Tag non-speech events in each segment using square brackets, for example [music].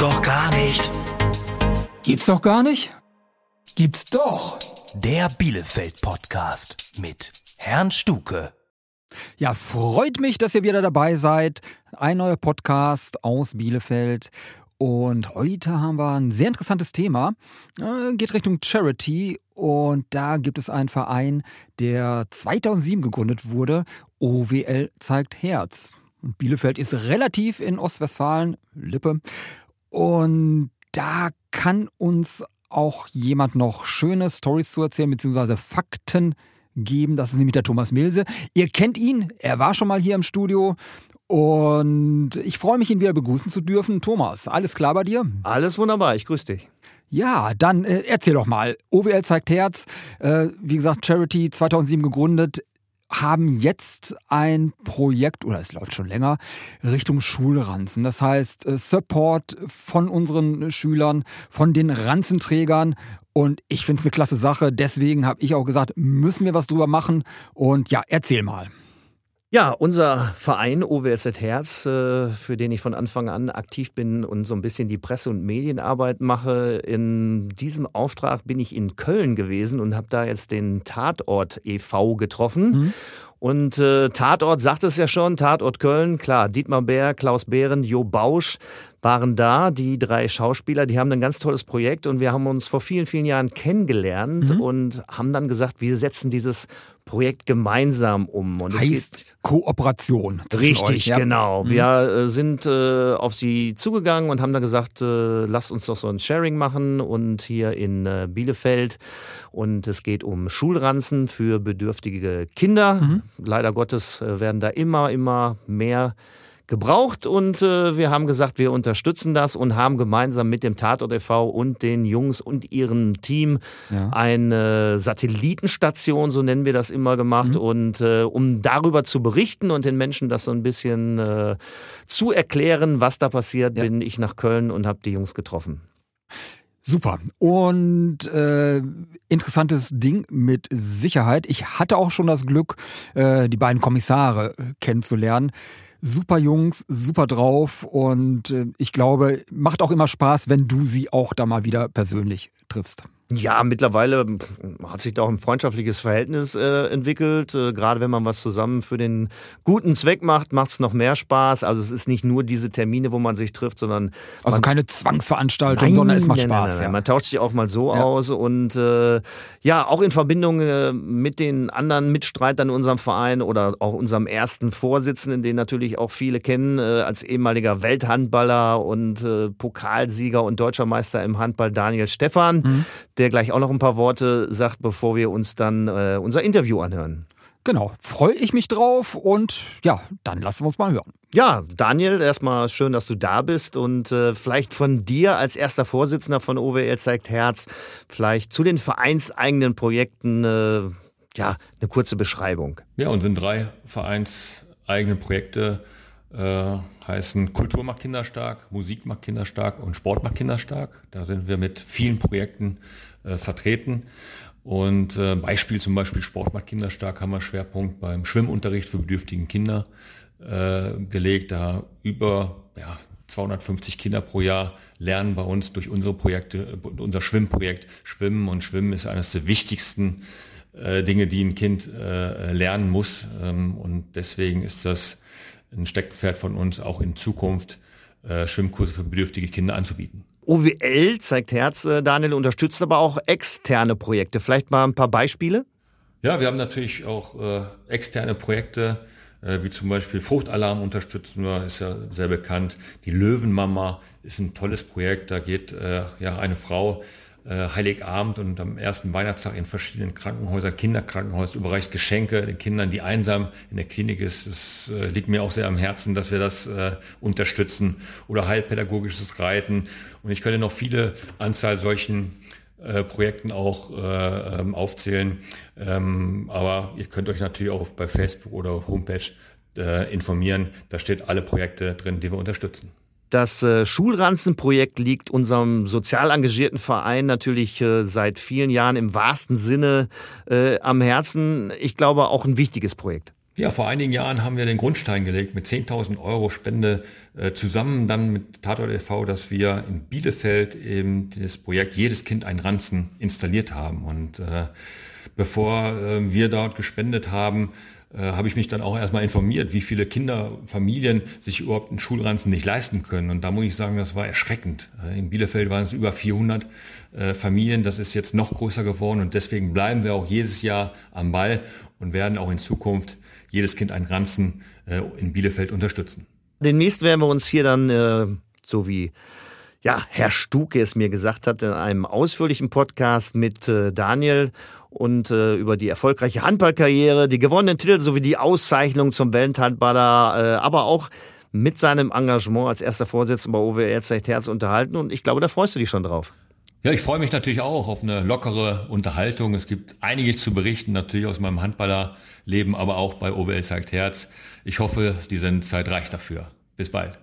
doch gar nicht. Gibt's doch gar nicht? Gibt's doch. Der Bielefeld-Podcast mit Herrn Stuke. Ja, freut mich, dass ihr wieder dabei seid. Ein neuer Podcast aus Bielefeld. Und heute haben wir ein sehr interessantes Thema. Äh, geht Richtung Charity. Und da gibt es einen Verein, der 2007 gegründet wurde. OWL zeigt Herz. Und Bielefeld ist relativ in Ostwestfalen, Lippe. Und da kann uns auch jemand noch schöne Stories zu erzählen, beziehungsweise Fakten geben. Das ist nämlich der Thomas Milse. Ihr kennt ihn, er war schon mal hier im Studio. Und ich freue mich, ihn wieder begrüßen zu dürfen. Thomas, alles klar bei dir? Alles wunderbar, ich grüße dich. Ja, dann äh, erzähl doch mal. OWL zeigt Herz, äh, wie gesagt, Charity 2007 gegründet haben jetzt ein Projekt, oder es läuft schon länger, Richtung Schulranzen. Das heißt, äh, Support von unseren Schülern, von den Ranzenträgern. Und ich finde es eine klasse Sache. Deswegen habe ich auch gesagt, müssen wir was drüber machen. Und ja, erzähl mal. Ja, unser Verein OWLZ Herz, äh, für den ich von Anfang an aktiv bin und so ein bisschen die Presse- und Medienarbeit mache. In diesem Auftrag bin ich in Köln gewesen und habe da jetzt den Tatort e.V. getroffen. Mhm. Und äh, Tatort sagt es ja schon, Tatort Köln, klar, Dietmar Bär, Klaus Behren, Jo Bausch waren da, die drei Schauspieler, die haben ein ganz tolles Projekt und wir haben uns vor vielen, vielen Jahren kennengelernt mhm. und haben dann gesagt, wir setzen dieses Projekt gemeinsam um. Und heißt Kooperation. Richtig, euch, ja? genau. Mhm. Wir äh, sind äh, auf sie zugegangen und haben dann gesagt, äh, lasst uns doch so ein Sharing machen und hier in äh, Bielefeld. Und es geht um Schulranzen für bedürftige Kinder. Mhm. Leider Gottes äh, werden da immer, immer mehr gebraucht und äh, wir haben gesagt, wir unterstützen das und haben gemeinsam mit dem Tatort e.V. und den Jungs und ihrem Team ja. eine Satellitenstation, so nennen wir das immer, gemacht mhm. und äh, um darüber zu berichten und den Menschen das so ein bisschen äh, zu erklären, was da passiert, ja. bin ich nach Köln und habe die Jungs getroffen. Super. Und äh, interessantes Ding mit Sicherheit. Ich hatte auch schon das Glück, äh, die beiden Kommissare äh, kennenzulernen super Jungs, super drauf und äh, ich glaube, macht auch immer Spaß, wenn du sie auch da mal wieder persönlich triffst. Ja, mittlerweile hat sich da auch ein freundschaftliches Verhältnis äh, entwickelt. Äh, gerade wenn man was zusammen für den guten Zweck macht, macht es noch mehr Spaß. Also es ist nicht nur diese Termine, wo man sich trifft, sondern also keine Zwangsveranstaltung, nein, sondern es macht Spaß. Nein, nein, ja. Man tauscht sich auch mal so ja. aus und äh, ja, auch in Verbindung äh, mit den anderen Mitstreitern in unserem Verein oder auch unserem ersten Vorsitzenden, den natürlich auch viele kennen äh, als ehemaliger Welthandballer und äh, Pokalsieger und deutscher Meister im Handball Daniel Stephan. Mhm der gleich auch noch ein paar Worte sagt, bevor wir uns dann äh, unser Interview anhören. Genau, freue ich mich drauf und ja, dann lassen wir uns mal hören. Ja, Daniel, erstmal schön, dass du da bist und äh, vielleicht von dir als erster Vorsitzender von OWL zeigt Herz, vielleicht zu den vereinseigenen Projekten äh, ja, eine kurze Beschreibung. Ja, unsere drei vereinseigenen Projekte äh, heißen Kultur macht Kinder stark, Musik macht Kinder stark und Sport macht Kinder stark. Da sind wir mit vielen Projekten äh, vertreten. Und äh, Beispiel zum Beispiel Sport macht Kinder stark haben wir Schwerpunkt beim Schwimmunterricht für bedürftigen Kinder äh, gelegt. Da über ja, 250 Kinder pro Jahr lernen bei uns durch unsere Projekte, äh, unser Schwimmprojekt. Schwimmen und Schwimmen ist eines der wichtigsten äh, Dinge, die ein Kind äh, lernen muss. Ähm, und deswegen ist das ein Steckpferd von uns, auch in Zukunft äh, Schwimmkurse für bedürftige Kinder anzubieten. OWL zeigt Herz, äh, Daniel, unterstützt aber auch externe Projekte. Vielleicht mal ein paar Beispiele? Ja, wir haben natürlich auch äh, externe Projekte, äh, wie zum Beispiel Fruchtalarm unterstützen wir, ist ja sehr bekannt. Die Löwenmama ist ein tolles Projekt. Da geht äh, ja eine Frau Heiligabend und am ersten Weihnachtstag in verschiedenen Krankenhäusern, Kinderkrankenhäusern, überreicht Geschenke den Kindern, die einsam in der Klinik ist. Das äh, liegt mir auch sehr am Herzen, dass wir das äh, unterstützen. Oder heilpädagogisches Reiten. Und ich könnte noch viele Anzahl solchen äh, Projekten auch äh, ähm, aufzählen. Ähm, aber ihr könnt euch natürlich auch bei Facebook oder Homepage äh, informieren. Da steht alle Projekte drin, die wir unterstützen. Das äh, Schulranzenprojekt liegt unserem sozial engagierten Verein natürlich äh, seit vielen Jahren im wahrsten Sinne äh, am Herzen. Ich glaube auch ein wichtiges Projekt. Ja, vor einigen Jahren haben wir den Grundstein gelegt mit 10.000 Euro Spende zusammen dann mit Tatort e.V., dass wir in Bielefeld eben das Projekt Jedes Kind ein Ranzen installiert haben. Und bevor wir dort gespendet haben, äh, habe ich mich dann auch erstmal informiert, wie viele Kinder, Familien sich überhaupt einen Schulranzen nicht leisten können. Und da muss ich sagen, das war erschreckend. Äh, in Bielefeld waren es über 400 äh, Familien. Das ist jetzt noch größer geworden und deswegen bleiben wir auch jedes Jahr am Ball und werden auch in Zukunft jedes Kind ein Ranzen in Bielefeld unterstützen. Demnächst werden wir uns hier dann, so wie ja, Herr Stuke es mir gesagt hat, in einem ausführlichen Podcast mit Daniel und äh, über die erfolgreiche Handballkarriere, die gewonnenen Titel sowie die Auszeichnung zum Welthandballer, äh, aber auch mit seinem Engagement als erster Vorsitzender bei OWR zeigt Herz unterhalten und ich glaube, da freust du dich schon drauf. Ja, ich freue mich natürlich auch auf eine lockere Unterhaltung. Es gibt einiges zu berichten, natürlich aus meinem Handballerleben, aber auch bei OWL zeigt Herz. Ich hoffe, die Sendezeit reicht dafür. Bis bald.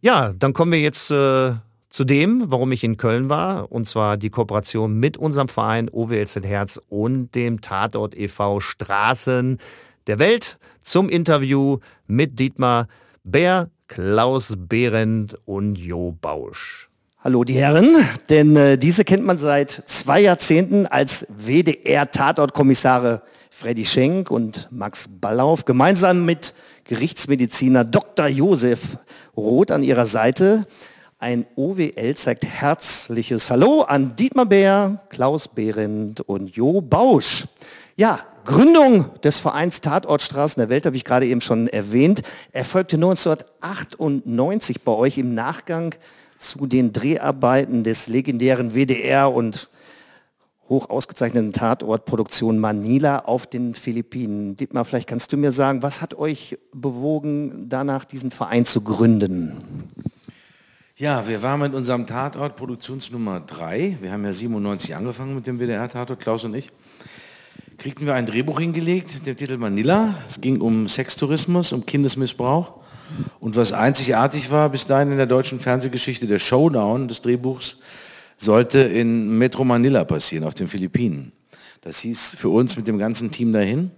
Ja, dann kommen wir jetzt äh, zu dem, warum ich in Köln war, und zwar die Kooperation mit unserem Verein OWLZ Herz und dem Tatort e.V. Straßen der Welt zum Interview mit Dietmar Bär, Klaus Behrendt und Jo Bausch. Hallo die Herren, denn äh, diese kennt man seit zwei Jahrzehnten als WDR-Tatortkommissare Freddy Schenk und Max Ballauf gemeinsam mit Gerichtsmediziner Dr. Josef Roth an ihrer Seite. Ein OWL zeigt herzliches Hallo an Dietmar Bär, Klaus Behrendt und Jo Bausch. Ja, Gründung des Vereins Tatortstraßen der Welt habe ich gerade eben schon erwähnt, erfolgte 1998 bei euch im Nachgang zu den Dreharbeiten des legendären WDR und hoch ausgezeichneten Tatortproduktion Manila auf den Philippinen. Dietmar, vielleicht kannst du mir sagen, was hat euch bewogen, danach diesen Verein zu gründen? Ja, wir waren mit unserem Tatort Produktionsnummer 3. Wir haben ja 97 angefangen mit dem WDR-Tatort, Klaus und ich. Kriegten wir ein Drehbuch hingelegt mit dem Titel Manila. Es ging um Sextourismus, um Kindesmissbrauch. Und was einzigartig war bis dahin in der deutschen Fernsehgeschichte, der Showdown des Drehbuchs sollte in Metro Manila passieren, auf den Philippinen. Das hieß für uns mit dem ganzen Team dahin.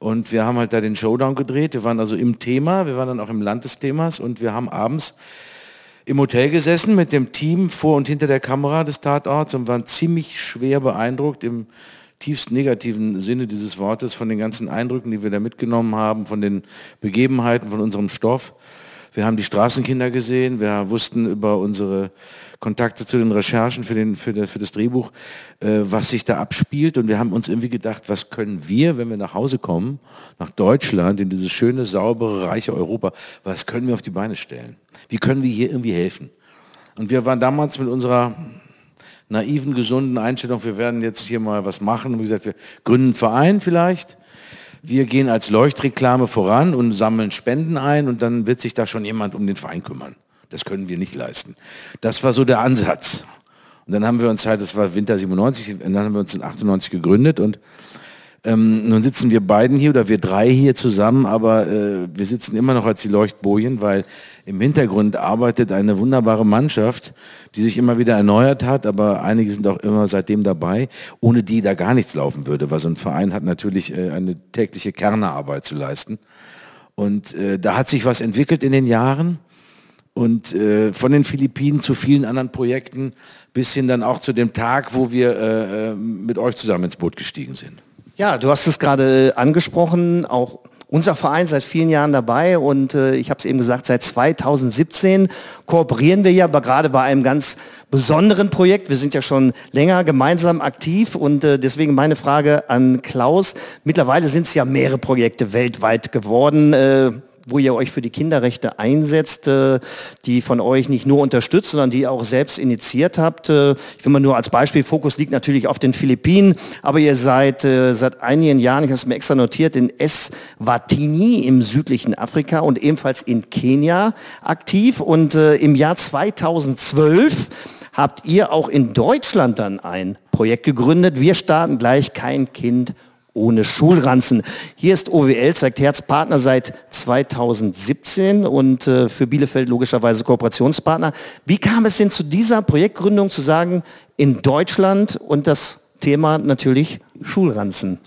Und wir haben halt da den Showdown gedreht. Wir waren also im Thema, wir waren dann auch im Land des Themas und wir haben abends im Hotel gesessen mit dem Team vor und hinter der Kamera des Tatorts und waren ziemlich schwer beeindruckt im tiefst negativen Sinne dieses Wortes von den ganzen Eindrücken, die wir da mitgenommen haben, von den Begebenheiten, von unserem Stoff. Wir haben die Straßenkinder gesehen, wir wussten über unsere Kontakte zu den Recherchen für, den, für, der, für das Drehbuch, äh, was sich da abspielt. Und wir haben uns irgendwie gedacht, was können wir, wenn wir nach Hause kommen, nach Deutschland, in dieses schöne, saubere, reiche Europa, was können wir auf die Beine stellen? Wie können wir hier irgendwie helfen? Und wir waren damals mit unserer naiven, gesunden Einstellung, wir werden jetzt hier mal was machen. Und wie gesagt, wir gründen einen Verein vielleicht. Wir gehen als Leuchtreklame voran und sammeln Spenden ein und dann wird sich da schon jemand um den Verein kümmern. Das können wir nicht leisten. Das war so der Ansatz. Und dann haben wir uns halt, das war Winter 97, und dann haben wir uns in 98 gegründet und ähm, nun sitzen wir beiden hier oder wir drei hier zusammen, aber äh, wir sitzen immer noch als die Leuchtbojen, weil im Hintergrund arbeitet eine wunderbare Mannschaft, die sich immer wieder erneuert hat, aber einige sind auch immer seitdem dabei, ohne die da gar nichts laufen würde, weil so ein Verein hat natürlich äh, eine tägliche Kernerarbeit zu leisten. Und äh, da hat sich was entwickelt in den Jahren und äh, von den Philippinen zu vielen anderen Projekten bis hin dann auch zu dem Tag, wo wir äh, äh mit euch zusammen ins Boot gestiegen sind. Ja, du hast es gerade angesprochen, auch unser Verein seit vielen Jahren dabei und äh, ich habe es eben gesagt, seit 2017 kooperieren wir ja gerade bei einem ganz besonderen Projekt. Wir sind ja schon länger gemeinsam aktiv und äh, deswegen meine Frage an Klaus. Mittlerweile sind es ja mehrere Projekte weltweit geworden. Äh, wo ihr euch für die Kinderrechte einsetzt, äh, die von euch nicht nur unterstützt, sondern die ihr auch selbst initiiert habt. Äh, ich will mal nur als Beispiel, Fokus liegt natürlich auf den Philippinen, aber ihr seid äh, seit einigen Jahren, ich habe es mir extra notiert, in Eswatini im südlichen Afrika und ebenfalls in Kenia aktiv. Und im Jahr 2012 habt ihr auch in Deutschland dann ein Projekt gegründet. Wir starten gleich kein Kind ohne Schulranzen. Hier ist OWL, zeigt Herz Partner seit 2017 und äh, für Bielefeld logischerweise Kooperationspartner. Wie kam es denn zu dieser Projektgründung zu sagen, in Deutschland und das Thema natürlich Schulranzen?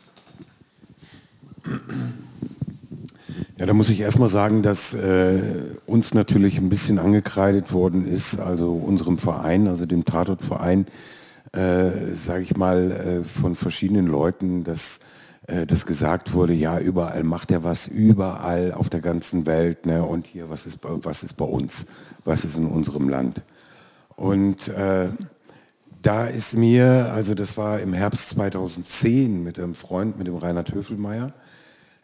Ja, da muss ich erstmal sagen, dass äh, uns natürlich ein bisschen angekreidet worden ist, also unserem Verein, also dem Tatortverein, äh, sage ich mal, äh, von verschiedenen Leuten, dass äh, das gesagt wurde, ja, überall macht er was, überall auf der ganzen Welt, ne? und hier, was ist, was ist bei uns, was ist in unserem Land. Und äh, da ist mir, also das war im Herbst 2010 mit einem Freund, mit dem Reinhard Höfelmeier,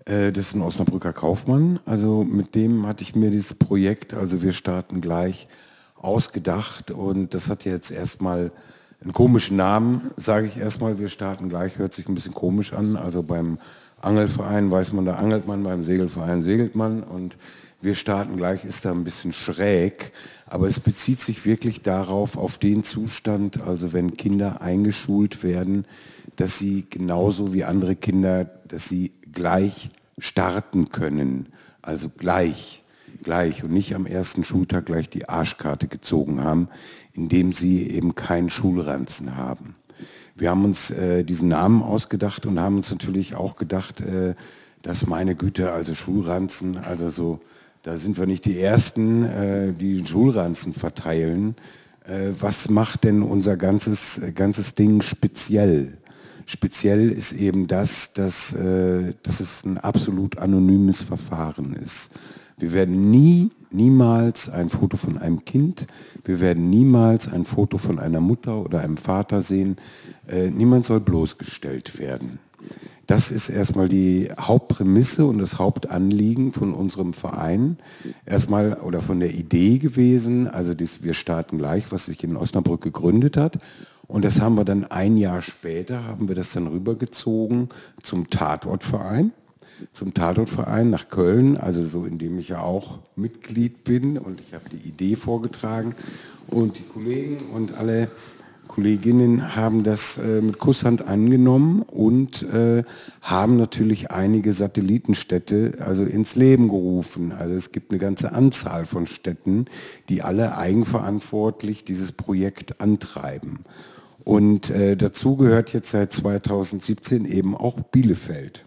äh, das ist ein Osnabrücker Kaufmann. Also mit dem hatte ich mir dieses Projekt, also wir starten gleich, ausgedacht. Und das hat jetzt erstmal einen komischen Namen, sage ich erstmal. Wir starten gleich, hört sich ein bisschen komisch an. Also beim Angelverein weiß man, da angelt man, beim Segelverein segelt man. Und wir starten gleich ist da ein bisschen schräg. Aber es bezieht sich wirklich darauf, auf den Zustand, also wenn Kinder eingeschult werden, dass sie genauso wie andere Kinder, dass sie gleich starten können. Also gleich, gleich und nicht am ersten Schultag gleich die Arschkarte gezogen haben, indem sie eben keinen Schulranzen haben. Wir haben uns äh, diesen Namen ausgedacht und haben uns natürlich auch gedacht, äh, dass meine Güte, also Schulranzen, also so, da sind wir nicht die Ersten, äh, die Schulranzen verteilen. Äh, was macht denn unser ganzes, ganzes Ding speziell? Speziell ist eben das, dass, äh, dass es ein absolut anonymes Verfahren ist. Wir werden nie, niemals ein Foto von einem Kind, wir werden niemals ein Foto von einer Mutter oder einem Vater sehen. Äh, niemand soll bloßgestellt werden. Das ist erstmal die Hauptprämisse und das Hauptanliegen von unserem Verein. Erstmal oder von der Idee gewesen, also das Wir starten gleich, was sich in Osnabrück gegründet hat. Und das haben wir dann ein Jahr später, haben wir das dann rübergezogen zum Tatortverein, zum Tatortverein nach Köln, also so in dem ich ja auch Mitglied bin und ich habe die Idee vorgetragen und die Kollegen und alle Kolleginnen haben das äh, mit Kusshand angenommen und äh, haben natürlich einige Satellitenstädte also ins Leben gerufen. Also es gibt eine ganze Anzahl von Städten, die alle eigenverantwortlich dieses Projekt antreiben. Und äh, dazu gehört jetzt seit 2017 eben auch Bielefeld.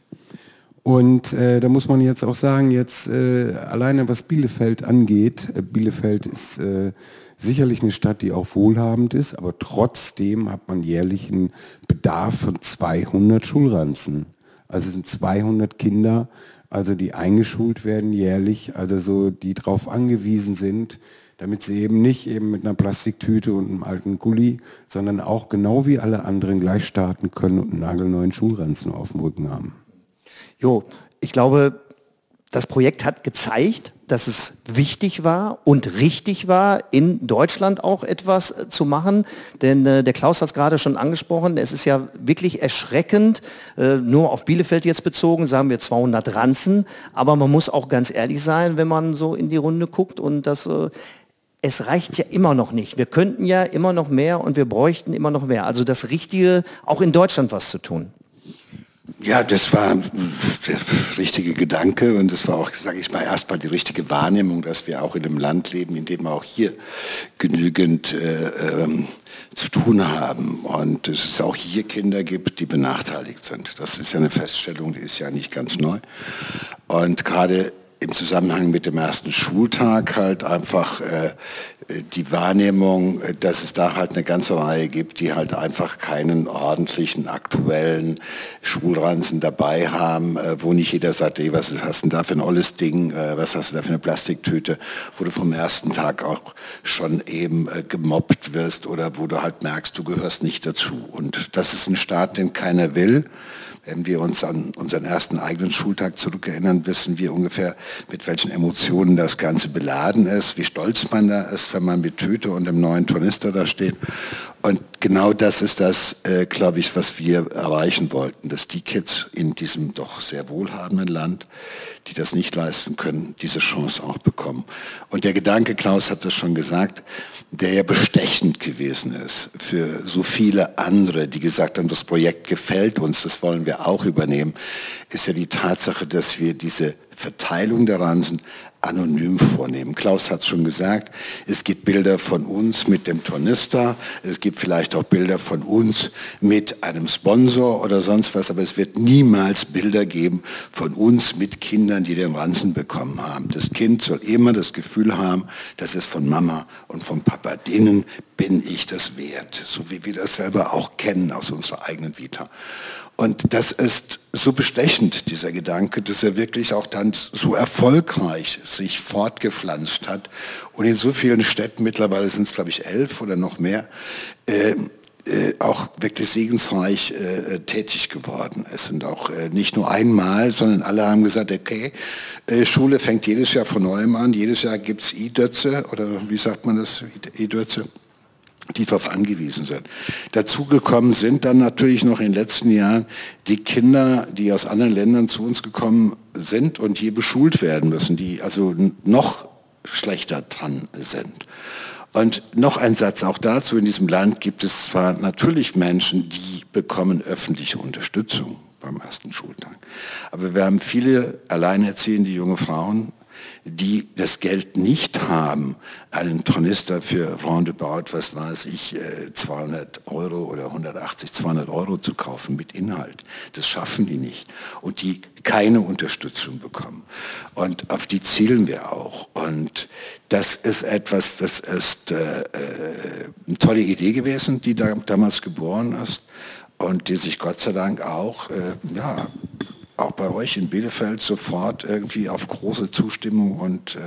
Und äh, da muss man jetzt auch sagen, jetzt äh, alleine was Bielefeld angeht, äh, Bielefeld ist äh, sicherlich eine Stadt, die auch wohlhabend ist, aber trotzdem hat man jährlich einen Bedarf von 200 Schulranzen. Also es sind 200 Kinder, also die eingeschult werden jährlich, also so die darauf angewiesen sind, damit sie eben nicht eben mit einer Plastiktüte und einem alten Gully, sondern auch genau wie alle anderen gleich starten können und einen nagelneuen Schulranzen auf dem Rücken haben. Jo, ich glaube, das Projekt hat gezeigt, dass es wichtig war und richtig war, in Deutschland auch etwas äh, zu machen. Denn äh, der Klaus hat es gerade schon angesprochen, es ist ja wirklich erschreckend, äh, nur auf Bielefeld jetzt bezogen, sagen wir 200 Ranzen. Aber man muss auch ganz ehrlich sein, wenn man so in die Runde guckt und das... Äh, es reicht ja immer noch nicht. Wir könnten ja immer noch mehr und wir bräuchten immer noch mehr. Also das Richtige, auch in Deutschland was zu tun. Ja, das war der richtige Gedanke und das war auch, sage ich mal, erstmal die richtige Wahrnehmung, dass wir auch in einem Land leben, in dem wir auch hier genügend äh, ähm, zu tun haben und dass es auch hier Kinder gibt, die benachteiligt sind. Das ist ja eine Feststellung, die ist ja nicht ganz neu. Und gerade im Zusammenhang mit dem ersten Schultag halt einfach äh, die Wahrnehmung, dass es da halt eine ganze Reihe gibt, die halt einfach keinen ordentlichen, aktuellen Schulranzen dabei haben, äh, wo nicht jeder sagt, ey, was hast du denn da für ein olles Ding, äh, was hast du da für eine Plastiktüte, wo du vom ersten Tag auch schon eben äh, gemobbt wirst oder wo du halt merkst, du gehörst nicht dazu. Und das ist ein Staat, den keiner will. Wenn wir uns an unseren ersten eigenen Schultag zurückerinnern, wissen wir ungefähr, mit welchen Emotionen das Ganze beladen ist, wie stolz man da ist, wenn man mit Tüte und dem neuen Tornister da steht. Und genau das ist das, äh, glaube ich, was wir erreichen wollten, dass die Kids in diesem doch sehr wohlhabenden Land, die das nicht leisten können, diese Chance auch bekommen. Und der Gedanke, Klaus hat das schon gesagt, der ja bestechend gewesen ist für so viele andere, die gesagt haben, das Projekt gefällt uns, das wollen wir auch übernehmen, ist ja die Tatsache, dass wir diese Verteilung der Ransen anonym vornehmen. Klaus hat es schon gesagt, es gibt Bilder von uns mit dem Tornister, es gibt vielleicht auch Bilder von uns mit einem Sponsor oder sonst was, aber es wird niemals Bilder geben von uns mit Kindern, die den Ranzen bekommen haben. Das Kind soll immer das Gefühl haben, dass es von Mama und von Papa, denen bin ich das wert, so wie wir das selber auch kennen aus unserer eigenen Vita. Und das ist so bestechend, dieser Gedanke, dass er wirklich auch dann so erfolgreich sich fortgepflanzt hat und in so vielen Städten, mittlerweile sind es glaube ich elf oder noch mehr, äh, äh, auch wirklich segensreich äh, äh, tätig geworden ist. Und auch äh, nicht nur einmal, sondern alle haben gesagt, okay, äh, Schule fängt jedes Jahr von neuem an, jedes Jahr gibt es I-Dötze oder wie sagt man das, I-Dötze? Die darauf angewiesen sind. Dazugekommen sind dann natürlich noch in den letzten Jahren die Kinder, die aus anderen Ländern zu uns gekommen sind und hier beschult werden müssen, die also noch schlechter dran sind. Und noch ein Satz auch dazu, in diesem Land gibt es zwar natürlich Menschen, die bekommen öffentliche Unterstützung beim ersten Schultag, aber wir haben viele alleinerziehende junge Frauen, die das Geld nicht haben, einen Tornister für roundabout, was weiß ich, 200 äh, Euro oder 180, 200 Euro zu kaufen mit Inhalt. Das schaffen die nicht. Und die keine Unterstützung bekommen. Und auf die zielen wir auch. Und das ist etwas, das ist äh, äh, eine tolle Idee gewesen, die da damals geboren ist und die sich Gott sei Dank auch äh, ja, auch bei euch in Bielefeld sofort irgendwie auf große Zustimmung und äh,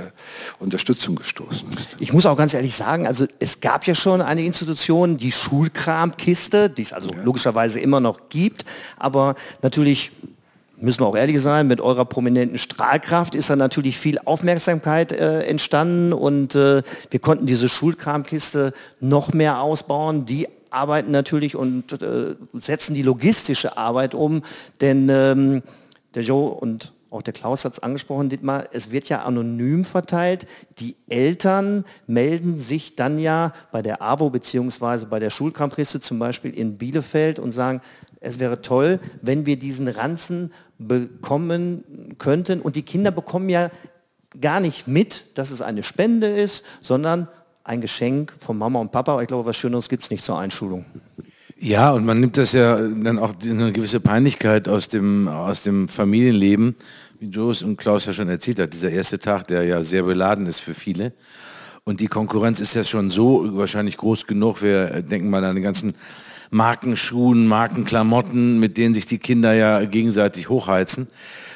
Unterstützung gestoßen ist. Ich muss auch ganz ehrlich sagen, also es gab ja schon eine Institution, die Schulkramkiste, die es also ja. logischerweise immer noch gibt, aber natürlich müssen wir auch ehrlich sein, mit eurer prominenten Strahlkraft ist da natürlich viel Aufmerksamkeit äh, entstanden und äh, wir konnten diese Schulkramkiste noch mehr ausbauen. Die arbeiten natürlich und äh, setzen die logistische Arbeit um, denn ähm, der Joe und auch der Klaus hat es angesprochen, Dietmar, es wird ja anonym verteilt. Die Eltern melden sich dann ja bei der ABO bzw. bei der Schulkamprisse zum Beispiel in Bielefeld und sagen, es wäre toll, wenn wir diesen Ranzen bekommen könnten. Und die Kinder bekommen ja gar nicht mit, dass es eine Spende ist, sondern ein Geschenk von Mama und Papa. Ich glaube, was Schöneres gibt es nicht zur Einschulung. Ja, und man nimmt das ja dann auch eine gewisse Peinlichkeit aus dem, aus dem Familienleben, wie Joes und Klaus ja schon erzählt hat, dieser erste Tag, der ja sehr beladen ist für viele. Und die Konkurrenz ist ja schon so wahrscheinlich groß genug. Wir denken mal an die ganzen Markenschuhen, Markenklamotten, mit denen sich die Kinder ja gegenseitig hochheizen.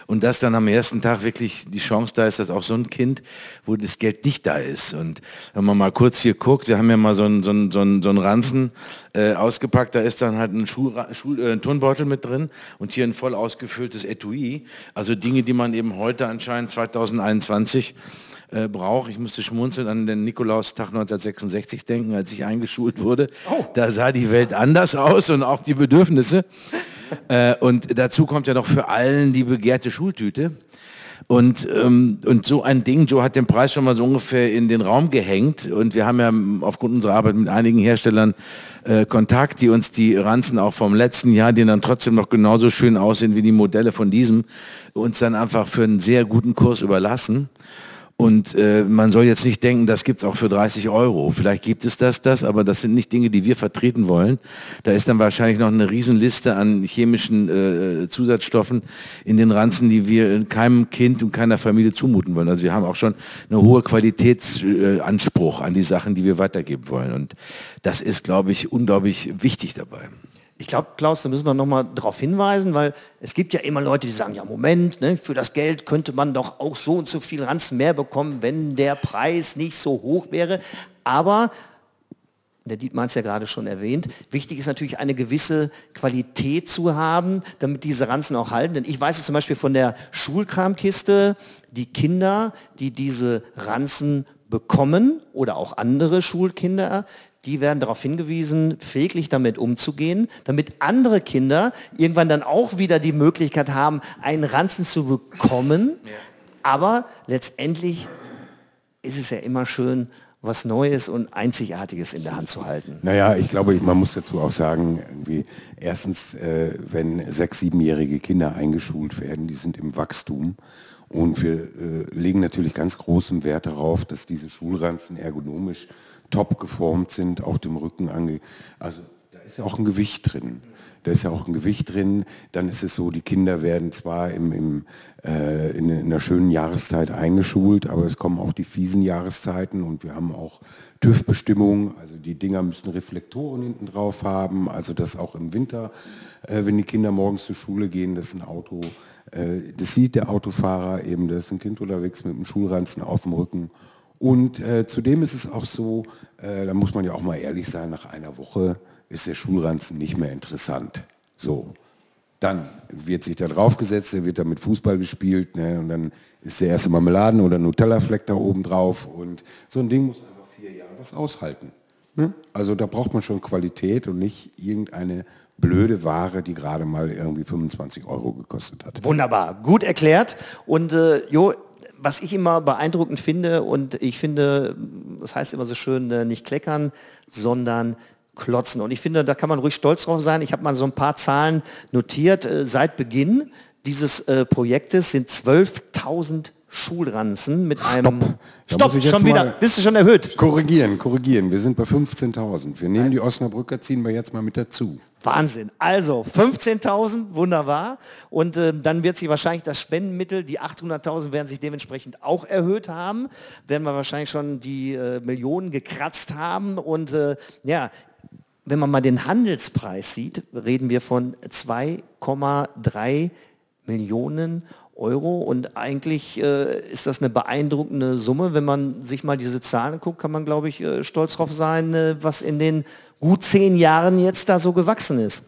Und dass dann am ersten Tag wirklich die Chance da ist, dass auch so ein Kind, wo das Geld nicht da ist. Und wenn man mal kurz hier guckt, wir haben ja mal so einen so einen, so einen, so einen Ranzen äh, ausgepackt, da ist dann halt ein Schuh, Schuh, äh, Turnbeutel mit drin und hier ein voll ausgefülltes Etui. Also Dinge, die man eben heute anscheinend 2021 äh, braucht. Ich musste schmunzeln an den Nikolaustag 1966 denken, als ich eingeschult wurde. Oh. Da sah die Welt anders aus und auch die Bedürfnisse. Äh, und dazu kommt ja noch für allen die begehrte Schultüte. Und, ähm, und so ein Ding, Joe hat den Preis schon mal so ungefähr in den Raum gehängt und wir haben ja aufgrund unserer Arbeit mit einigen Herstellern äh, Kontakt, die uns die Ranzen auch vom letzten Jahr, die dann trotzdem noch genauso schön aussehen wie die Modelle von diesem, uns dann einfach für einen sehr guten Kurs überlassen. Und äh, man soll jetzt nicht denken, das gibt's auch für 30 Euro. Vielleicht gibt es das, das, aber das sind nicht Dinge, die wir vertreten wollen. Da ist dann wahrscheinlich noch eine Riesenliste an chemischen äh, Zusatzstoffen in den Ranzen, die wir keinem Kind und keiner Familie zumuten wollen. Also wir haben auch schon einen hohen Qualitätsanspruch an die Sachen, die wir weitergeben wollen. Und das ist, glaube ich, unglaublich wichtig dabei. Ich glaube, Klaus, da müssen wir nochmal darauf hinweisen, weil es gibt ja immer Leute, die sagen, ja Moment, ne, für das Geld könnte man doch auch so und so viel Ranzen mehr bekommen, wenn der Preis nicht so hoch wäre. Aber, der Dietmar hat es ja gerade schon erwähnt, wichtig ist natürlich eine gewisse Qualität zu haben, damit diese Ranzen auch halten. Denn ich weiß es zum Beispiel von der Schulkramkiste, die Kinder, die diese Ranzen bekommen oder auch andere Schulkinder, die werden darauf hingewiesen, pfleglich damit umzugehen, damit andere Kinder irgendwann dann auch wieder die Möglichkeit haben, einen Ranzen zu bekommen. Aber letztendlich ist es ja immer schön, was Neues und Einzigartiges in der Hand zu halten. Naja, ich glaube, man muss dazu auch sagen, irgendwie, erstens, äh, wenn sechs, siebenjährige Kinder eingeschult werden, die sind im Wachstum. Und wir äh, legen natürlich ganz großen Wert darauf, dass diese Schulranzen ergonomisch top geformt sind, auch dem Rücken ange... Also da ist ja auch ein Gewicht drin. Da ist ja auch ein Gewicht drin. Dann ist es so, die Kinder werden zwar im, im, äh, in, in einer schönen Jahreszeit eingeschult, aber es kommen auch die fiesen Jahreszeiten und wir haben auch TÜV-Bestimmungen. Also die Dinger müssen Reflektoren hinten drauf haben. Also dass auch im Winter, äh, wenn die Kinder morgens zur Schule gehen, dass ein Auto, äh, das sieht der Autofahrer eben, da ist ein Kind unterwegs mit einem Schulranzen auf dem Rücken. Und äh, zudem ist es auch so, äh, da muss man ja auch mal ehrlich sein, nach einer Woche ist der Schulranzen nicht mehr interessant. So. Dann wird sich da draufgesetzt, der wird da mit Fußball gespielt ne, und dann ist der erste Marmeladen- oder Nutella-Fleck da oben drauf und so ein Ding muss einfach vier Jahre das aushalten. Ne? Also da braucht man schon Qualität und nicht irgendeine blöde Ware, die gerade mal irgendwie 25 Euro gekostet hat. Wunderbar, gut erklärt. Und äh, Jo, was ich immer beeindruckend finde, und ich finde, das heißt immer so schön, äh, nicht kleckern, sondern klotzen. Und ich finde, da kann man ruhig stolz drauf sein. Ich habe mal so ein paar Zahlen notiert. Äh, seit Beginn dieses äh, Projektes sind 12.000 Schulranzen mit einem... Stopp, jetzt schon wieder. Bist du schon erhöht? Korrigieren, korrigieren. Wir sind bei 15.000. Wir nehmen die Osnabrücker, ziehen wir jetzt mal mit dazu. Wahnsinn. Also 15.000, wunderbar. Und äh, dann wird sich wahrscheinlich das Spendenmittel, die 800.000 werden sich dementsprechend auch erhöht haben. Werden wir wahrscheinlich schon die äh, Millionen gekratzt haben. Und äh, ja, wenn man mal den Handelspreis sieht, reden wir von 2,3 Millionen Euro und eigentlich äh, ist das eine beeindruckende Summe. Wenn man sich mal diese Zahlen guckt, kann man, glaube ich, äh, stolz drauf sein, äh, was in den gut zehn Jahren jetzt da so gewachsen ist.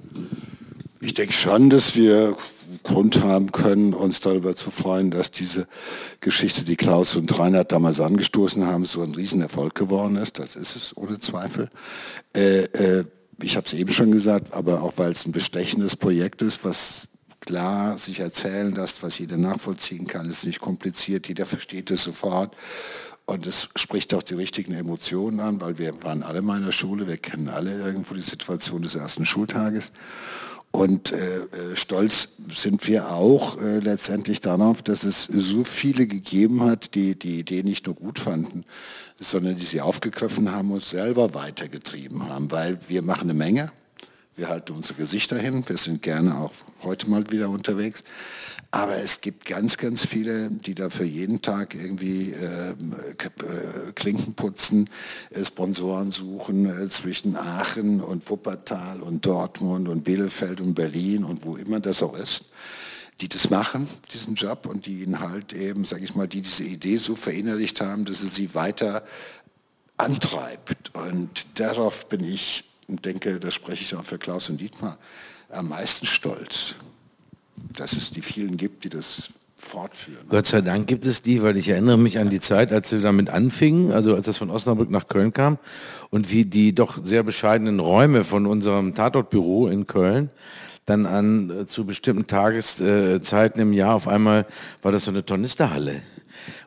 Ich denke schon, dass wir Grund haben können, uns darüber zu freuen, dass diese Geschichte, die Klaus und Reinhard damals angestoßen haben, so ein Riesenerfolg geworden ist. Das ist es ohne Zweifel. Äh, äh, ich habe es eben schon gesagt, aber auch weil es ein bestechendes Projekt ist, was klar sich erzählen lässt, was jeder nachvollziehen kann, ist nicht kompliziert, jeder versteht es sofort. Und es spricht auch die richtigen Emotionen an, weil wir waren alle mal in der Schule, wir kennen alle irgendwo die Situation des ersten Schultages. Und äh, äh, stolz sind wir auch äh, letztendlich darauf, dass es so viele gegeben hat, die die Idee nicht nur gut fanden, sondern die sie aufgegriffen haben und selber weitergetrieben haben, weil wir machen eine Menge. Wir halten unsere Gesichter hin, wir sind gerne auch heute mal wieder unterwegs. Aber es gibt ganz, ganz viele, die dafür jeden Tag irgendwie äh, Klinken putzen, äh, Sponsoren suchen äh, zwischen Aachen und Wuppertal und Dortmund und Bielefeld und Berlin und wo immer das auch ist die das machen, diesen Job und die ihn halt eben, sage ich mal, die diese Idee so verinnerlicht haben, dass es sie weiter antreibt. Und darauf bin ich, denke, da spreche ich auch für Klaus und Dietmar, am meisten stolz dass es die vielen gibt, die das fortführen. Gott sei Dank gibt es die, weil ich erinnere mich an die Zeit, als sie damit anfingen, also als das von Osnabrück nach Köln kam und wie die doch sehr bescheidenen Räume von unserem Tatortbüro in Köln dann an äh, zu bestimmten Tageszeiten im Jahr auf einmal war das so eine Tornisterhalle.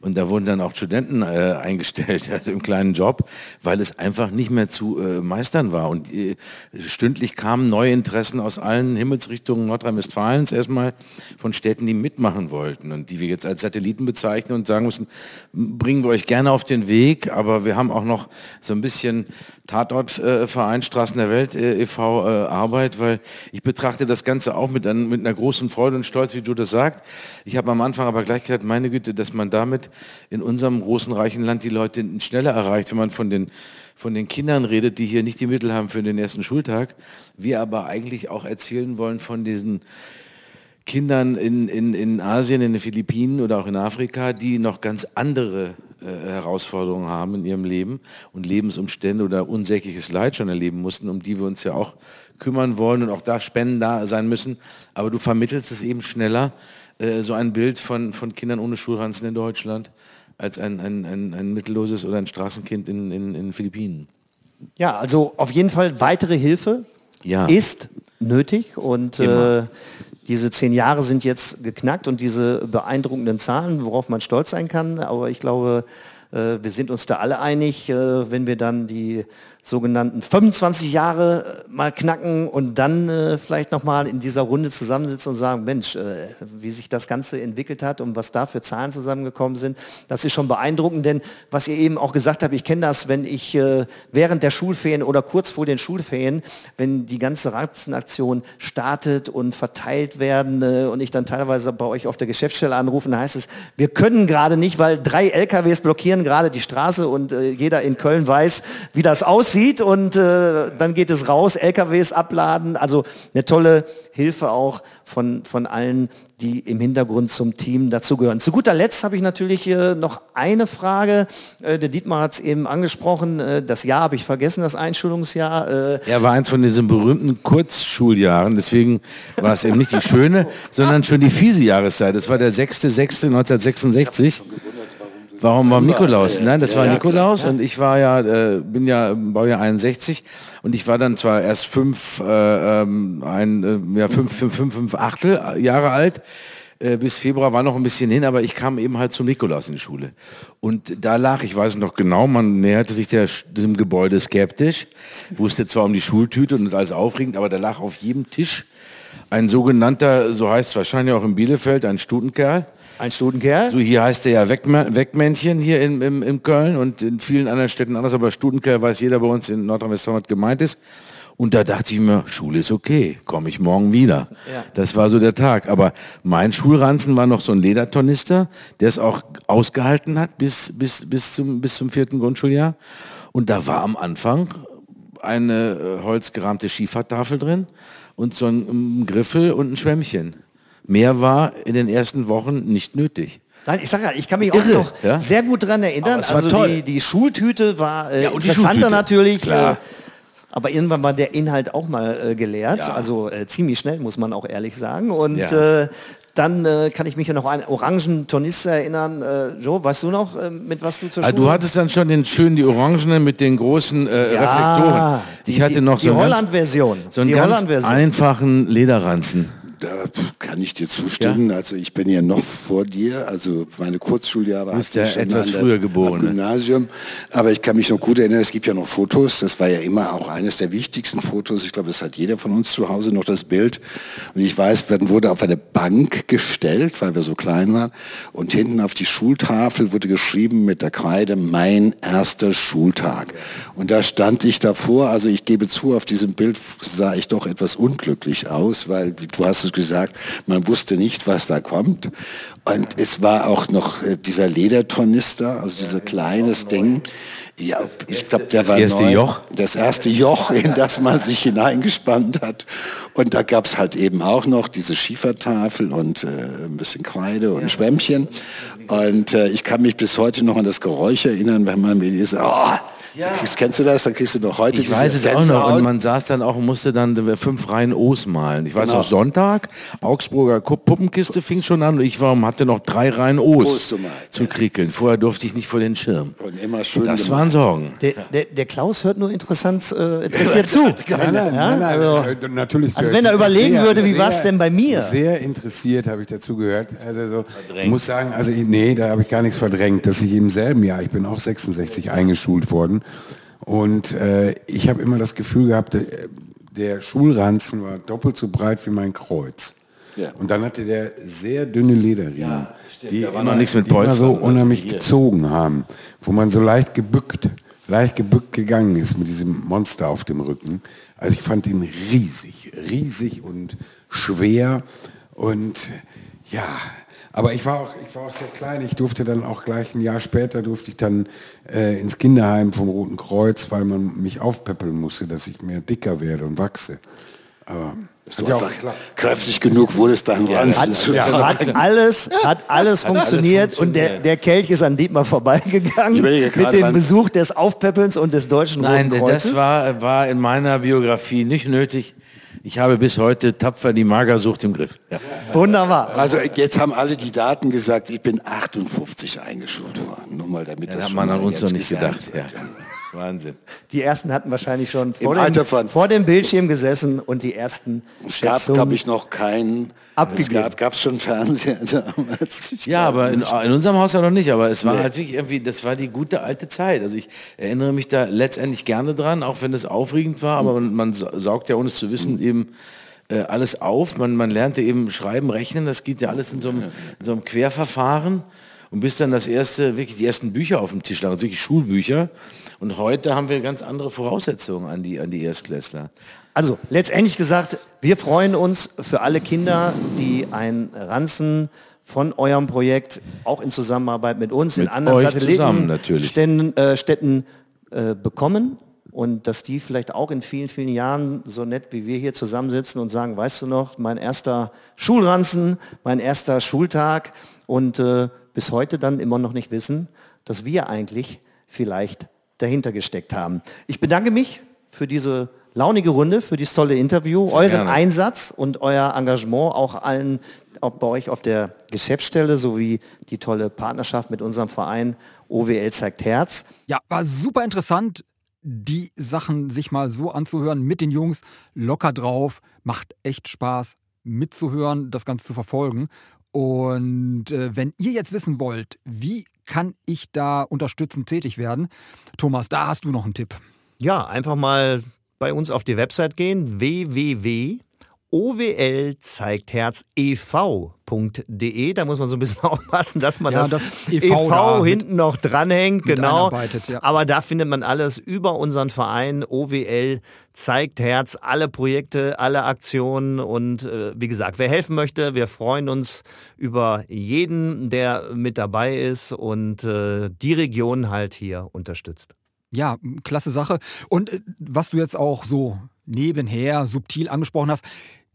Und da wurden dann auch Studenten äh, eingestellt, [laughs] also im kleinen Job, weil es einfach nicht mehr zu äh, meistern war. Und äh, stündlich kamen neue Interessen aus allen Himmelsrichtungen Nordrhein-Westfalens erstmal von Städten, die mitmachen wollten und die wir jetzt als Satelliten bezeichnen und sagen müssen, bringen wir euch gerne auf den Weg, aber wir haben auch noch so ein bisschen Tatortverein äh, Straßen der Welt äh, e.V. Äh, Arbeit, weil ich betrachte das Ganze auch mit, mit einer großen Freude und Stolz, wie du das sagst. Ich habe am Anfang aber gleich gesagt, meine Güte, dass man damit in unserem großen, reichen Land die Leute schneller erreicht, wenn man von den, von den Kindern redet, die hier nicht die Mittel haben für den ersten Schultag. Wir aber eigentlich auch erzählen wollen von diesen Kindern in, in, in Asien, in den Philippinen oder auch in Afrika, die noch ganz andere äh, Herausforderungen haben in ihrem Leben und Lebensumstände oder unsägliches Leid schon erleben mussten, um die wir uns ja auch kümmern wollen und auch da Spenden da sein müssen. Aber du vermittelst es eben schneller, äh, so ein Bild von, von Kindern ohne Schulranzen in Deutschland, als ein, ein, ein, ein mittelloses oder ein Straßenkind in, in, in den Philippinen. Ja, also auf jeden Fall weitere Hilfe ja. ist nötig und äh, diese zehn Jahre sind jetzt geknackt und diese beeindruckenden Zahlen, worauf man stolz sein kann. Aber ich glaube, Äh, wir sind uns da alle einig, äh, wenn wir dann die sogenannten 25 Jahre äh, mal knacken und dann äh, vielleicht nochmal in dieser Runde zusammensitzen und sagen, Mensch, äh, wie sich das Ganze entwickelt hat und was da für Zahlen zusammengekommen sind, das ist schon beeindruckend, denn was ihr eben auch gesagt habt, ich kenne das, wenn ich äh, während der Schulferien oder kurz vor den Schulferien, wenn die ganze Ratzenaktion startet und verteilt werden äh, und ich dann teilweise bei euch auf der Geschäftsstelle anrufe, dann heißt es, wir können gerade nicht, weil drei LKWs blockieren gerade die Straße und äh, jeder in Köln weiß, wie das aussieht aussieht und äh, dann geht es raus, LKWs abladen. Also eine tolle Hilfe auch von, von allen, die im Hintergrund zum Team dazugehören. Zu guter Letzt habe ich natürlich äh, noch eine Frage. Äh, der Dietmar hat es eben angesprochen. Äh, das Jahr habe ich vergessen, das Einschulungsjahr. Äh, er war eins von diesen berühmten Kurzschuljahren. Deswegen war es eben nicht die schöne, [laughs] sondern schon die fiese Jahreszeit. Das war der 6.6.1966. Warum war Nikolaus? Nein, das war Nikolaus und ich war ja, äh, bin ja Baujahr 61 und ich war dann zwar erst fünf, äh, ähm, ein, äh, ja, fünf, fünf, fünf, fünf Achtel Jahre alt, äh, bis Februar war noch ein bisschen hin, aber ich kam eben halt zum Nikolaus in die Schule. Und da lag, ich weiß noch genau, man näherte sich der, diesem Gebäude skeptisch, wusste zwar um die Schultüte und alles aufregend, aber da lag auf jedem Tisch ein sogenannter, so heißt es wahrscheinlich auch in Bielefeld, ein Stutenkerl ein Studenkerl? So hier heißt er ja Wegmännchen hier in, in, in Köln und in vielen anderen Städten anders, aber Studenkerl weiß jeder bei uns in Nordrhein-Westfalen, was gemeint ist. Und da dachte ich mir, Schule ist okay, komme ich morgen wieder. Ja. Das war so der Tag. Aber mein Schulranzen war noch so ein Ledertornister, der es auch ausgehalten hat bis, bis, bis, zum, bis zum vierten Grundschuljahr. Und da war am Anfang eine äh, holzgerahmte Skifahrtafel drin und so ein Griffel und ein Schwämmchen. Mehr war in den ersten Wochen nicht nötig. Nein, ich sag ja, ich kann mich Irre, auch noch ja? sehr gut daran erinnern. also. Die, die Schultüte war äh, ja, interessanter Schultüte. natürlich. Äh, aber irgendwann war der Inhalt auch mal äh, gelehrt. Ja. Also äh, ziemlich schnell, muss man auch ehrlich sagen. Und äh, dann äh, kann ich mich ja noch an orangen Tornister erinnern. Äh, Joe, weißt du noch, äh, mit was du zur ah, Schule? Du hattest dann schon den schönen, die orangenen mit den großen äh, ja, Reflektoren. Ich die, hatte noch die, so die Holland-Version. So einen die ganz einfachen Lederranzen. Da kann ich dir zustimmen. Ja? Also ich bin ja noch vor dir. Also meine Kurzschuljahre ist ja etwas früher geboren. Gymnasium. Aber ich kann mich noch gut erinnern, es gibt ja noch Fotos. Das war ja immer auch eines der wichtigsten Fotos. Ich glaube, das hat jeder von uns zu Hause noch das Bild. Und ich weiß, dann wurde auf eine Bank gestellt, weil wir so klein waren. Und hinten auf die Schultafel wurde geschrieben mit der Kreide, mein erster Schultag. Und da stand ich davor. Also ich gebe zu, auf diesem Bild sah ich doch etwas unglücklich aus, weil du hast es gesagt, man wusste nicht, was da kommt. Und es war auch noch äh, dieser Ledertornister, also dieser kleines Ding. Ja, ich glaube, der das war erste neu, Joch. Das erste Joch, in [laughs] das man sich hineingespannt hat. Und da gab es halt eben auch noch diese Schiefertafel und äh, ein bisschen Kreide und Schwämmchen. Und äh, ich kann mich bis heute noch an das Geräusch erinnern, wenn man mir diese, oh, ja. Kriegst, kennst du das? Dann kriegst du noch heute Ich weiß es auch noch. Und man saß dann auch und musste dann fünf Reihen O's malen. Ich weiß genau. auch Sonntag, Augsburger Puppenkiste fing schon an und ich war, hatte noch drei Reihen O's, ja. Kriekeln. Vorher durfte ich nicht vor den Schirm. Und immer schön das gemacht. waren Sorgen. Der, der, der, Klaus hört nur interessant äh, interessiert zu. Nein, nein, nein, nein, also, äh, natürlich. Also wenn er überlegen sehr, würde, wie war es denn bei mir? Sehr interessiert habe ich dazu gehört. Also, ich muss sagen, also nee, da habe ich gar nichts verdrängt, dass ich im selben Jahr, ich bin auch 66 eingeschult worden, und äh, ich habe immer das Gefühl gehabt, der, der Schulranzen war doppelt so breit wie mein Kreuz. Ja. Und dann hatte der sehr dünne Lederriemen, ja, die, immer, noch nichts mit die immer so unheimlich gezogen haben, wo man so leicht gebückt, leicht gebückt gegangen ist mit diesem Monster auf dem Rücken. Also ich fand ihn riesig, riesig und schwer und ja, aber ich war, auch, ich war auch sehr klein. Ich durfte dann auch gleich ein Jahr später durfte ich dann äh, ins Kinderheim vom Roten Kreuz, weil man mich aufpäppeln musste, dass ich mehr dicker werde und wachse. Aber hat ja auch kräftig genug wurde es dann ja, hat, ja, hat alles, hat [laughs] alles hat funktioniert alles und der, der Kelch ist an Dietmar vorbeigegangen mit dem Besuch des Aufpäppelns und des Deutschen Nein, Roten Kreuzes. das war, war in meiner Biografie nicht nötig. Ich habe bis heute tapfer die Magersucht im Griff. Ja. Wunderbar. Also jetzt haben alle die Daten gesagt, ich bin 58 eingeschult worden. Nur mal damit ja, das hat man an uns noch nicht gedacht. Ja. [laughs] Wahnsinn. Die ersten hatten wahrscheinlich schon vor, dem, vor dem Bildschirm gesessen und die ersten Es gab, glaube ich, noch keinen. Es abgegeben. gab gab's schon Fernseher [laughs] damals. Ich Ja, aber in, in unserem Haus ja noch nicht, aber es war halt wirklich irgendwie, das war die gute alte Zeit. Also ich erinnere mich da letztendlich gerne dran, auch wenn es aufregend war, aber man, man sa- saugt ja ohne es zu wissen eben äh, alles auf. Man, man lernte eben schreiben, rechnen, das geht ja alles in so einem, in so einem Querverfahren. Und bis dann das erste, wirklich die ersten Bücher auf dem Tisch lagen, also wirklich Schulbücher. Und heute haben wir ganz andere Voraussetzungen an die, an die Erstklässler. Also letztendlich gesagt, wir freuen uns für alle Kinder, die ein Ranzen von eurem Projekt auch in Zusammenarbeit mit uns in Mit anderen zusammen natürlich. Ständen, äh, Städten äh, bekommen und dass die vielleicht auch in vielen, vielen Jahren so nett wie wir hier zusammensitzen und sagen, weißt du noch, mein erster Schulranzen, mein erster Schultag und äh, bis heute dann immer noch nicht wissen, dass wir eigentlich vielleicht dahinter gesteckt haben. Ich bedanke mich für diese launige Runde, für dieses tolle Interview, euren gerne. Einsatz und euer Engagement, auch allen, auch bei euch auf der Geschäftsstelle, sowie die tolle Partnerschaft mit unserem Verein OWL zeigt Herz. Ja, war super interessant, die Sachen sich mal so anzuhören mit den Jungs. Locker drauf, macht echt Spaß mitzuhören, das Ganze zu verfolgen. Und äh, wenn ihr jetzt wissen wollt, wie kann ich da unterstützend tätig werden, Thomas, da hast du noch einen Tipp. Ja, einfach mal bei uns auf die Website gehen, www.owlzeigtherzev.de. Da muss man so ein bisschen [laughs] aufpassen, dass man Ja, das, das EV EV, hinten noch dranhängt. Genau. ja. Aber da findet man alles über unseren Verein OWL zeigt Herz, alle Projekte, alle Aktionen und äh, wie gesagt, wer helfen möchte, wir freuen uns über jeden, der mit dabei ist und äh, die Region halt hier unterstützt. Ja, klasse Sache. Und äh, was du jetzt auch so nebenher subtil angesprochen hast,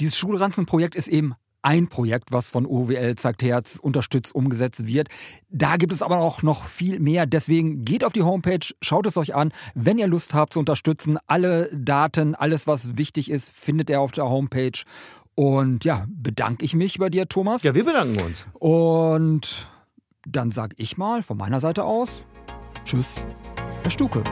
dieses Schulranzenprojekt ist eben ein Projekt, was von OWL zeigt Herz unterstützt umgesetzt wird. Da gibt es aber auch noch viel mehr. Deswegen geht auf die Homepage, schaut es euch an. Wenn ihr Lust habt zu unterstützen, alle Daten, alles was wichtig ist, findet ihr auf der Homepage. Und ja, bedanke ich mich bei dir, Thomas. Ja, wir bedanken uns. Und dann sag ich mal von meiner Seite aus, tschüss, Herr Stuke.